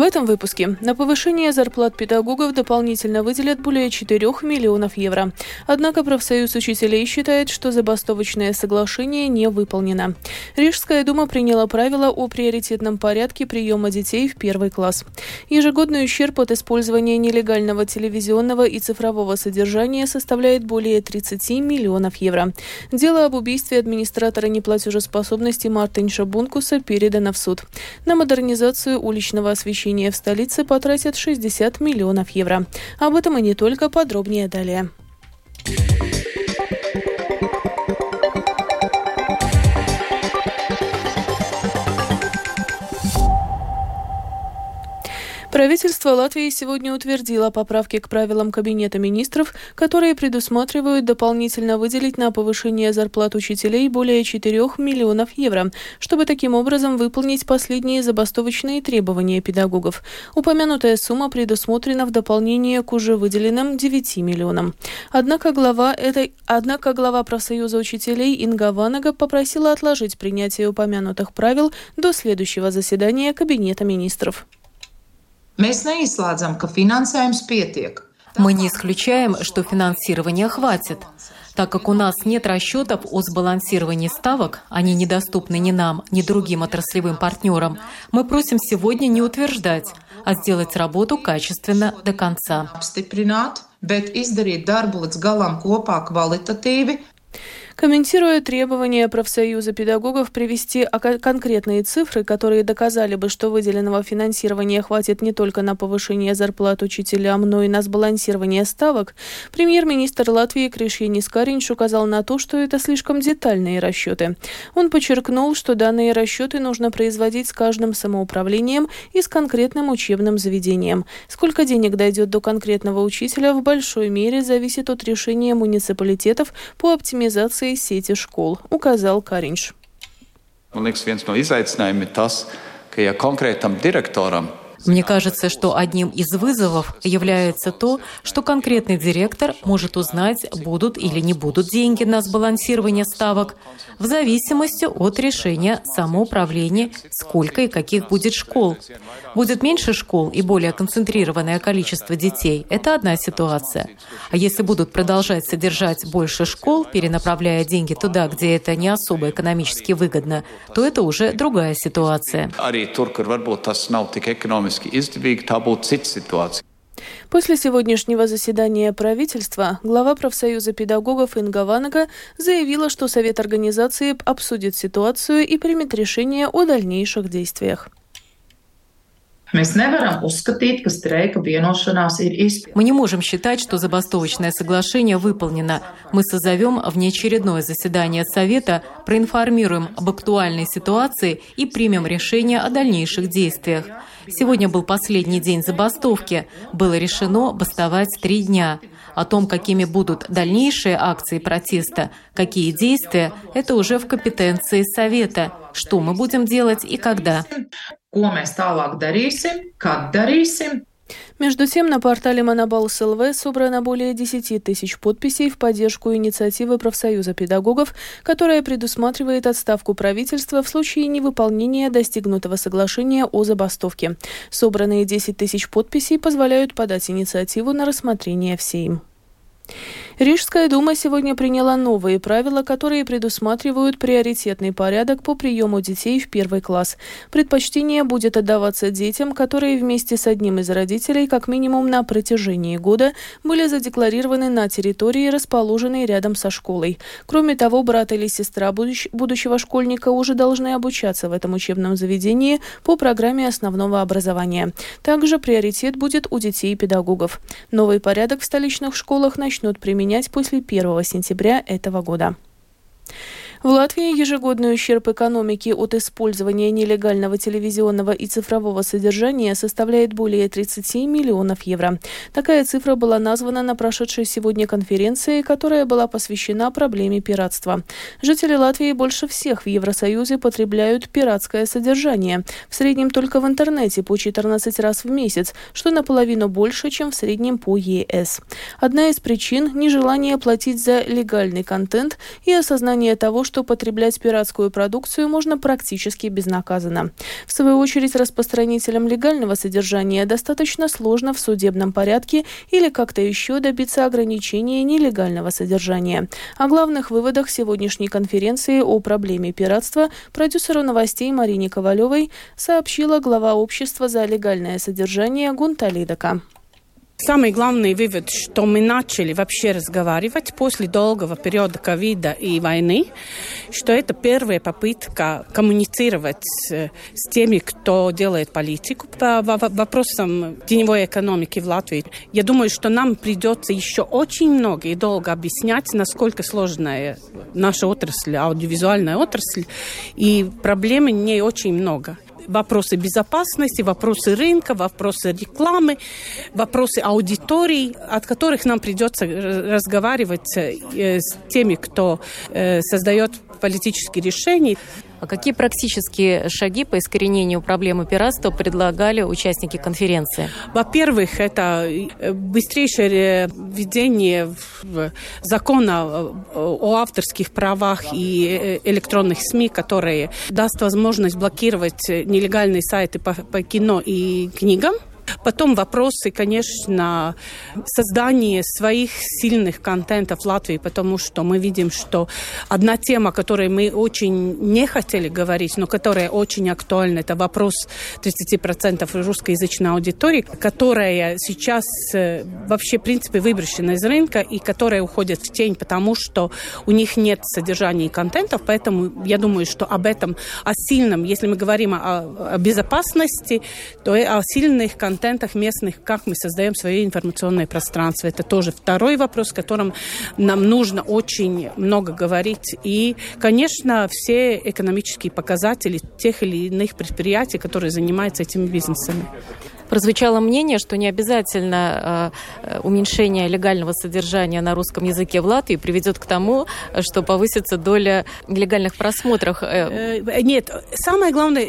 В этом выпуске на повышение зарплат педагогов дополнительно выделят более 4 миллионов евро. Однако профсоюз учителей считает, что забастовочное соглашение не выполнено. Рижская дума приняла правила о приоритетном порядке приема детей в первый класс. Ежегодный ущерб от использования нелегального телевизионного и цифрового содержания составляет более 30 миллионов евро. Дело об убийстве администратора неплатежеспособности Мартинша Бункуса передано в суд. На модернизацию уличного освещения освещения в столице потратят 60 миллионов евро. Об этом и не только, подробнее далее. Правительство Латвии сегодня утвердило поправки к правилам Кабинета министров, которые предусматривают дополнительно выделить на повышение зарплат учителей более 4 миллионов евро, чтобы таким образом выполнить последние забастовочные требования педагогов. Упомянутая сумма предусмотрена в дополнение к уже выделенным 9 миллионам. Однако глава, этой, однако глава профсоюза учителей Инга Ванага попросила отложить принятие упомянутых правил до следующего заседания Кабинета министров. Mēs neizslēdzam, ka finansējums pietiek. Мы не исключаем, что финансирования хватит. Так как у нас нет расчетов о сбалансировании ставок, они недоступны ни нам, ни другим отраслевым партнерам, мы просим сегодня не утверждать, а сделать работу качественно до конца. bet izdarīt darbu līdz galam kopā kvalitatīvi, Комментируя требования профсоюза педагогов привести конкретные цифры, которые доказали бы, что выделенного финансирования хватит не только на повышение зарплат учителям, но и на сбалансирование ставок, премьер-министр Латвии Кришьянис Каринч указал на то, что это слишком детальные расчеты. Он подчеркнул, что данные расчеты нужно производить с каждым самоуправлением и с конкретным учебным заведением. Сколько денег дойдет до конкретного учителя в большой мере зависит от решения муниципалитетов по оптимизации реновации сети школ, указал Каринш. Man liekas, viens no izaicinājumiem ir tas, ka ja konkrētam direktoram мне кажется, что одним из вызовов является то, что конкретный директор может узнать, будут или не будут деньги на сбалансирование ставок, в зависимости от решения самоуправления, сколько и каких будет школ. Будет меньше школ и более концентрированное количество детей – это одна ситуация. А если будут продолжать содержать больше школ, перенаправляя деньги туда, где это не особо экономически выгодно, то это уже другая ситуация. После сегодняшнего заседания правительства глава профсоюза педагогов Инга Ванага заявила, что Совет организации обсудит ситуацию и примет решение о дальнейших действиях. Мы не можем считать, что забастовочное соглашение выполнено. Мы созовем внеочередное заседание Совета, проинформируем об актуальной ситуации и примем решение о дальнейших действиях. Сегодня был последний день забастовки. Было решено бастовать три дня. О том, какими будут дальнейшие акции протеста, какие действия, это уже в компетенции Совета. Что мы будем делать и когда. Ko mēs tālāk darīsim, kad darīsim, между тем, на портале Монобалс ЛВ собрано более 10 тысяч подписей в поддержку инициативы профсоюза педагогов, которая предусматривает отставку правительства в случае невыполнения достигнутого соглашения о забастовке. Собранные 10 тысяч подписей позволяют подать инициативу на рассмотрение в Сейм. Рижская дума сегодня приняла новые правила, которые предусматривают приоритетный порядок по приему детей в первый класс. Предпочтение будет отдаваться детям, которые вместе с одним из родителей как минимум на протяжении года были задекларированы на территории, расположенной рядом со школой. Кроме того, брат или сестра будущего школьника уже должны обучаться в этом учебном заведении по программе основного образования. Также приоритет будет у детей и педагогов. Новый порядок в столичных школах начнут применять принять после 1 сентября этого года. В Латвии ежегодный ущерб экономики от использования нелегального телевизионного и цифрового содержания составляет более 30 миллионов евро. Такая цифра была названа на прошедшей сегодня конференции, которая была посвящена проблеме пиратства. Жители Латвии больше всех в Евросоюзе потребляют пиратское содержание. В среднем только в интернете по 14 раз в месяц, что наполовину больше, чем в среднем по ЕС. Одна из причин – нежелание платить за легальный контент и осознание того, что потреблять пиратскую продукцию можно практически безнаказанно. В свою очередь, распространителям легального содержания достаточно сложно в судебном порядке или как-то еще добиться ограничения нелегального содержания. О главных выводах сегодняшней конференции о проблеме пиратства продюсеру новостей Марине Ковалевой сообщила глава общества за легальное содержание Гунта Лидака. Самый главный вывод, что мы начали вообще разговаривать после долгого периода ковида и войны, что это первая попытка коммуницировать э, с теми, кто делает политику по вопросам теневой экономики в Латвии. Я думаю, что нам придется еще очень много и долго объяснять, насколько сложная наша отрасль, аудиовизуальная отрасль, и проблем не очень много вопросы безопасности, вопросы рынка, вопросы рекламы, вопросы аудитории, от которых нам придется разговаривать э, с теми, кто э, создает политические решения. А какие практические шаги по искоренению проблемы пиратства предлагали участники конференции? Во-первых, это э, быстрейшее введение закона о авторских правах и э, электронных СМИ, которые даст возможность блокировать нелегальные сайты по, по кино и книгам. Потом вопросы, конечно, создания своих сильных контентов Латвии, потому что мы видим, что одна тема, о которой мы очень не хотели говорить, но которая очень актуальна, это вопрос 30% русскоязычной аудитории, которая сейчас э, вообще, в принципе, выброшена из рынка и которая уходит в тень, потому что у них нет содержания и контентов, поэтому я думаю, что об этом, о сильном, если мы говорим о, о безопасности, то о сильных контентах контентах местных, как мы создаем свое информационное пространство. Это тоже второй вопрос, о котором нам нужно очень много говорить. И, конечно, все экономические показатели тех или иных предприятий, которые занимаются этими бизнесами. Прозвучало мнение, что не обязательно э, уменьшение легального содержания на русском языке в Латвии приведет к тому, что повысится доля нелегальных просмотров. Э, э, нет, самое главное,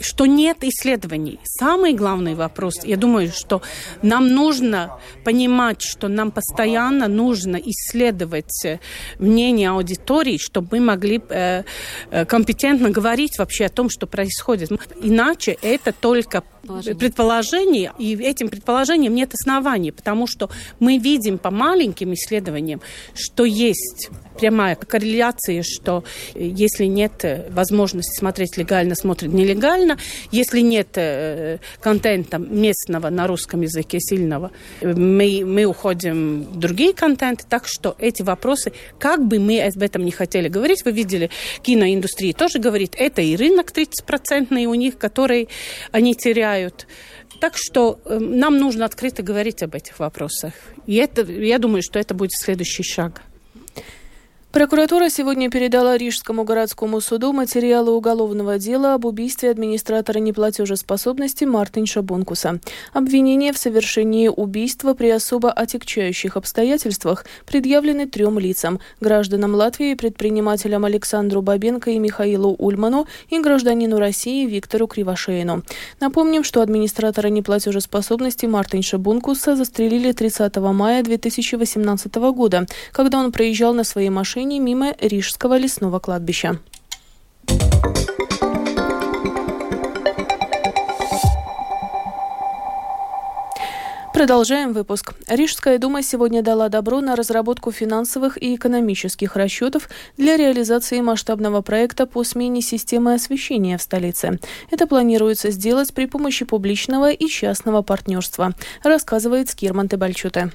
что нет исследований. Самый главный вопрос, я думаю, что нам нужно понимать, что нам постоянно нужно исследовать мнение аудитории, чтобы мы могли компетентно говорить вообще о том, что происходит. Иначе это только предположение, и этим предположением нет оснований, потому что мы видим по маленьким исследованиям, что есть прямая корреляция, что э, если нет э, возможности смотреть легально, смотрят нелегально. Если нет э, контента местного на русском языке сильного, мы, мы уходим в другие контенты. Так что эти вопросы, как бы мы об этом не хотели говорить, вы видели, киноиндустрия тоже говорит, это и рынок 30% у них, который они теряют. Так что э, нам нужно открыто говорить об этих вопросах. И это, я думаю, что это будет следующий шаг. Прокуратура сегодня передала Рижскому городскому суду материалы уголовного дела об убийстве администратора неплатежеспособности Мартинша Бонкуса. Обвинения в совершении убийства при особо отягчающих обстоятельствах предъявлены трем лицам – гражданам Латвии, предпринимателям Александру Бабенко и Михаилу Ульману и гражданину России Виктору Кривошеину. Напомним, что администратора неплатежеспособности Мартинша Бонкуса застрелили 30 мая 2018 года, когда он проезжал на своей машине машине мимо Рижского лесного кладбища. Продолжаем выпуск. Рижская дума сегодня дала добро на разработку финансовых и экономических расчетов для реализации масштабного проекта по смене системы освещения в столице. Это планируется сделать при помощи публичного и частного партнерства, рассказывает Скирман Тебальчуте.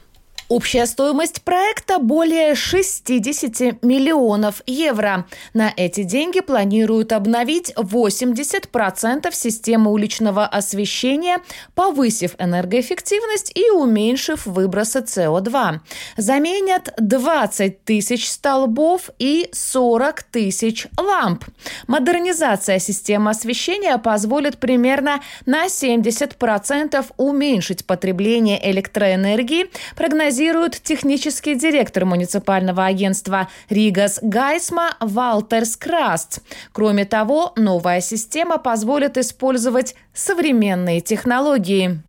Общая стоимость проекта более 60 миллионов евро. На эти деньги планируют обновить 80% системы уличного освещения, повысив энергоэффективность и уменьшив выбросы СО2. Заменят 20 тысяч столбов и 40 тысяч ламп. Модернизация системы освещения позволит примерно на 70% уменьшить потребление электроэнергии, прогнозируется прогнозирует технический директор муниципального агентства Ригас Гайсма Валтерс Краст. Кроме того, новая система позволит использовать современные технологии.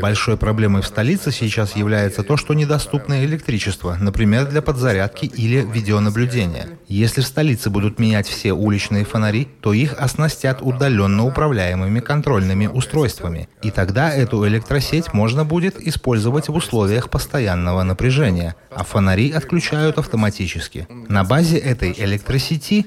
Большой проблемой в столице сейчас является то, что недоступно электричество, например, для подзарядки или видеонаблюдения. Если в столице будут менять все уличные фонари, то их оснастят удаленно управляемыми контрольными устройствами. И тогда эту электросеть можно будет использовать в условиях постоянного напряжения, а фонари отключают автоматически. На базе этой электросети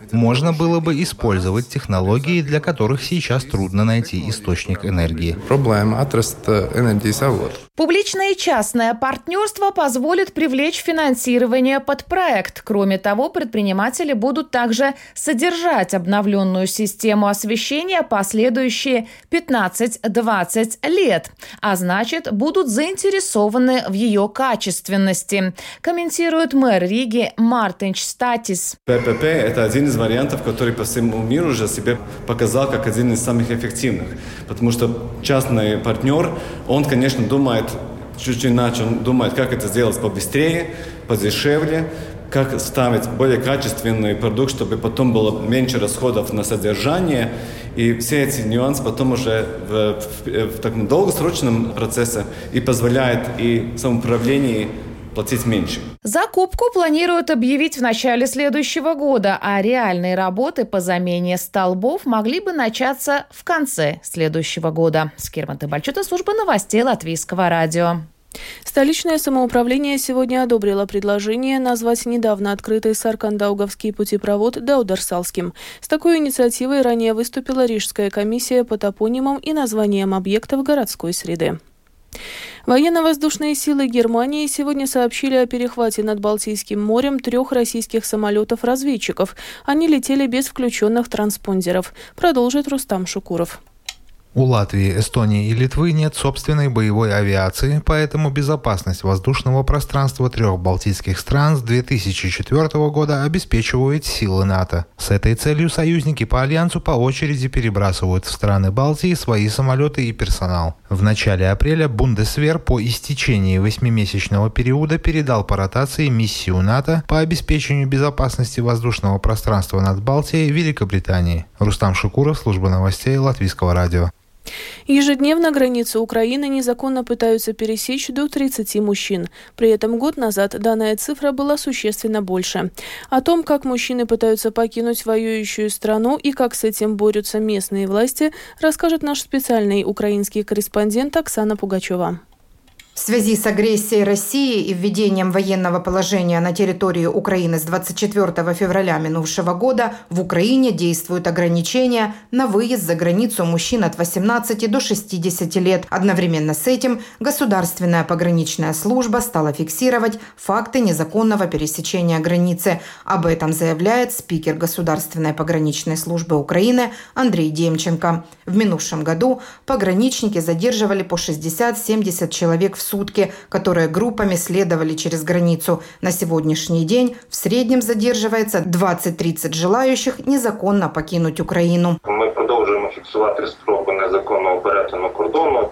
можно было бы использовать технологии, для которых сейчас трудно найти источник энергии. Проблема отраст энергии завод. Публичное и частное партнерство позволит привлечь финансирование под проект. Кроме того, предприниматели будут также содержать обновленную систему освещения последующие 15-20 лет, а значит, будут заинтересованы в ее качественности, комментирует мэр Риги Мартинч Статис. ППП – это один из вариантов, который по всему миру уже себе показал как один из самых эффективных. Потому что частный партнер, он, конечно, думает чуть иначе, он думает, как это сделать побыстрее, подешевле, как ставить более качественный продукт, чтобы потом было меньше расходов на содержание. И все эти нюансы потом уже в, в, в таком долгосрочном процессе и позволяет и самоуправлению платить меньше. Закупку планируют объявить в начале следующего года, а реальные работы по замене столбов могли бы начаться в конце следующего года. Скирман Бальчута, служба новостей Латвийского радио. Столичное самоуправление сегодня одобрило предложение назвать недавно открытый Саркандауговский путепровод Даудерсалским. С такой инициативой ранее выступила Рижская комиссия по топонимам и названиям объектов городской среды. Военно-воздушные силы Германии сегодня сообщили о перехвате над Балтийским морем трех российских самолетов-разведчиков. Они летели без включенных транспондеров. Продолжит Рустам Шукуров. У Латвии, Эстонии и Литвы нет собственной боевой авиации, поэтому безопасность воздушного пространства трех балтийских стран с 2004 года обеспечивают силы НАТО. С этой целью союзники по альянсу по очереди перебрасывают в страны Балтии свои самолеты и персонал. В начале апреля Бундесвер по истечении восьмимесячного периода передал по ротации миссию НАТО по обеспечению безопасности воздушного пространства над Балтией Великобритании. Рустам Шукуров, служба новостей Латвийского радио. Ежедневно границу Украины незаконно пытаются пересечь до 30 мужчин. При этом год назад данная цифра была существенно больше. О том, как мужчины пытаются покинуть воюющую страну и как с этим борются местные власти, расскажет наш специальный украинский корреспондент Оксана Пугачева. В связи с агрессией России и введением военного положения на территории Украины с 24 февраля минувшего года в Украине действуют ограничения на выезд за границу мужчин от 18 до 60 лет. Одновременно с этим Государственная пограничная служба стала фиксировать факты незаконного пересечения границы. Об этом заявляет спикер Государственной пограничной службы Украины Андрей Демченко. В минувшем году пограничники задерживали по 60-70 человек в сутки, которые группами следовали через границу. На сегодняшний день в среднем задерживается 20-30 желающих незаконно покинуть Украину. Мы продолжаем фиксировать спробы незаконного перетину кордону.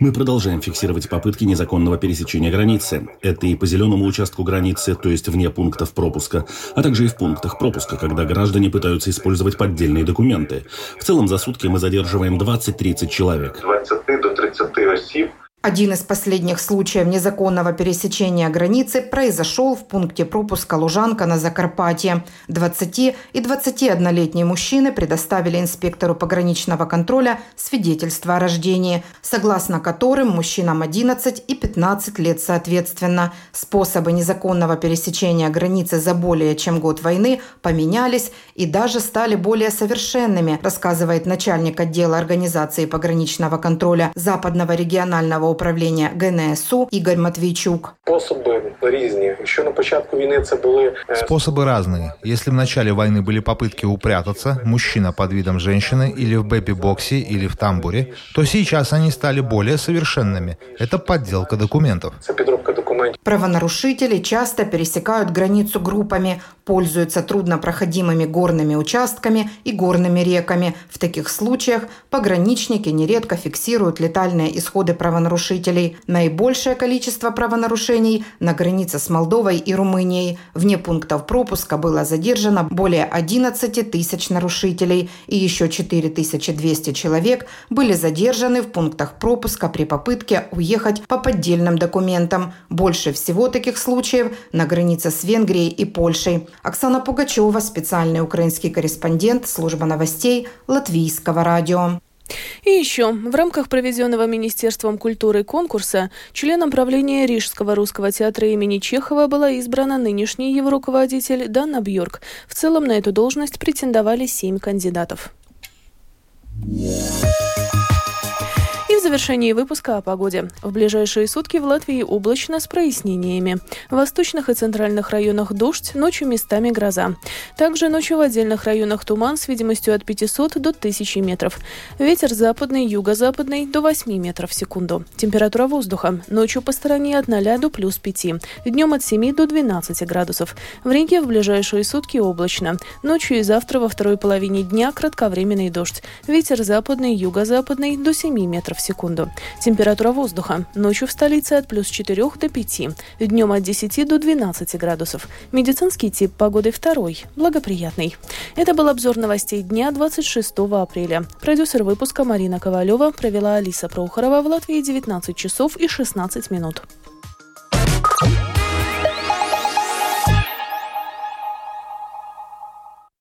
Мы продолжаем фиксировать попытки незаконного пересечения границы. Это и по зеленому участку границы, то есть вне пунктов пропуска, а также и в пунктах пропуска, когда граждане пытаются использовать поддельные документы. В целом за сутки мы задерживаем 20-30 человек. 20 до 30 осіб один из последних случаев незаконного пересечения границы произошел в пункте пропуска Лужанка на Закарпатье. 20 и 21-летние мужчины предоставили инспектору пограничного контроля свидетельство о рождении, согласно которым мужчинам 11 и 15 лет соответственно. Способы незаконного пересечения границы за более чем год войны поменялись и даже стали более совершенными, рассказывает начальник отдела организации пограничного контроля Западного регионального управління ГНСУ Ігор Матвійчук. Способи різні. Еще на початку войны это были... Способы разные. Если в начале войны были попытки упрятаться, мужчина под видом женщины или в бэби-боксе, или в тамбуре, то сейчас они стали более совершенными. Это подделка документов. Это подделка документов Правонарушители часто пересекают границу группами, пользуются труднопроходимыми горными участками и горными реками. В таких случаях пограничники нередко фиксируют летальные исходы правонарушителей. Наибольшее количество правонарушений на границе с Молдовой и Румынией. Вне пунктов пропуска было задержано более 11 тысяч нарушителей и еще 4200 человек были задержаны в пунктах пропуска при попытке уехать по поддельным документам. Больше всего таких случаев на границе с Венгрией и Польшей. Оксана Пугачева, специальный украинский корреспондент, служба новостей Латвийского радио. И еще, в рамках проведенного Министерством культуры конкурса, членом правления Рижского русского театра имени Чехова была избрана нынешний его руководитель Дана Бьорк. В целом на эту должность претендовали семь кандидатов. Yeah завершении выпуска о погоде. В ближайшие сутки в Латвии облачно с прояснениями. В восточных и центральных районах дождь, ночью местами гроза. Также ночью в отдельных районах туман с видимостью от 500 до 1000 метров. Ветер западный, юго-западный до 8 метров в секунду. Температура воздуха. Ночью по стороне от 0 до плюс 5. Днем от 7 до 12 градусов. В Риге в ближайшие сутки облачно. Ночью и завтра во второй половине дня кратковременный дождь. Ветер западный, юго-западный до 7 метров в секунду. Температура воздуха. Ночью в столице от плюс 4 до 5. Днем от 10 до 12 градусов. Медицинский тип погоды второй. Благоприятный. Это был обзор новостей дня 26 апреля. Продюсер выпуска Марина Ковалева провела Алиса Прохорова в Латвии 19 часов и 16 минут.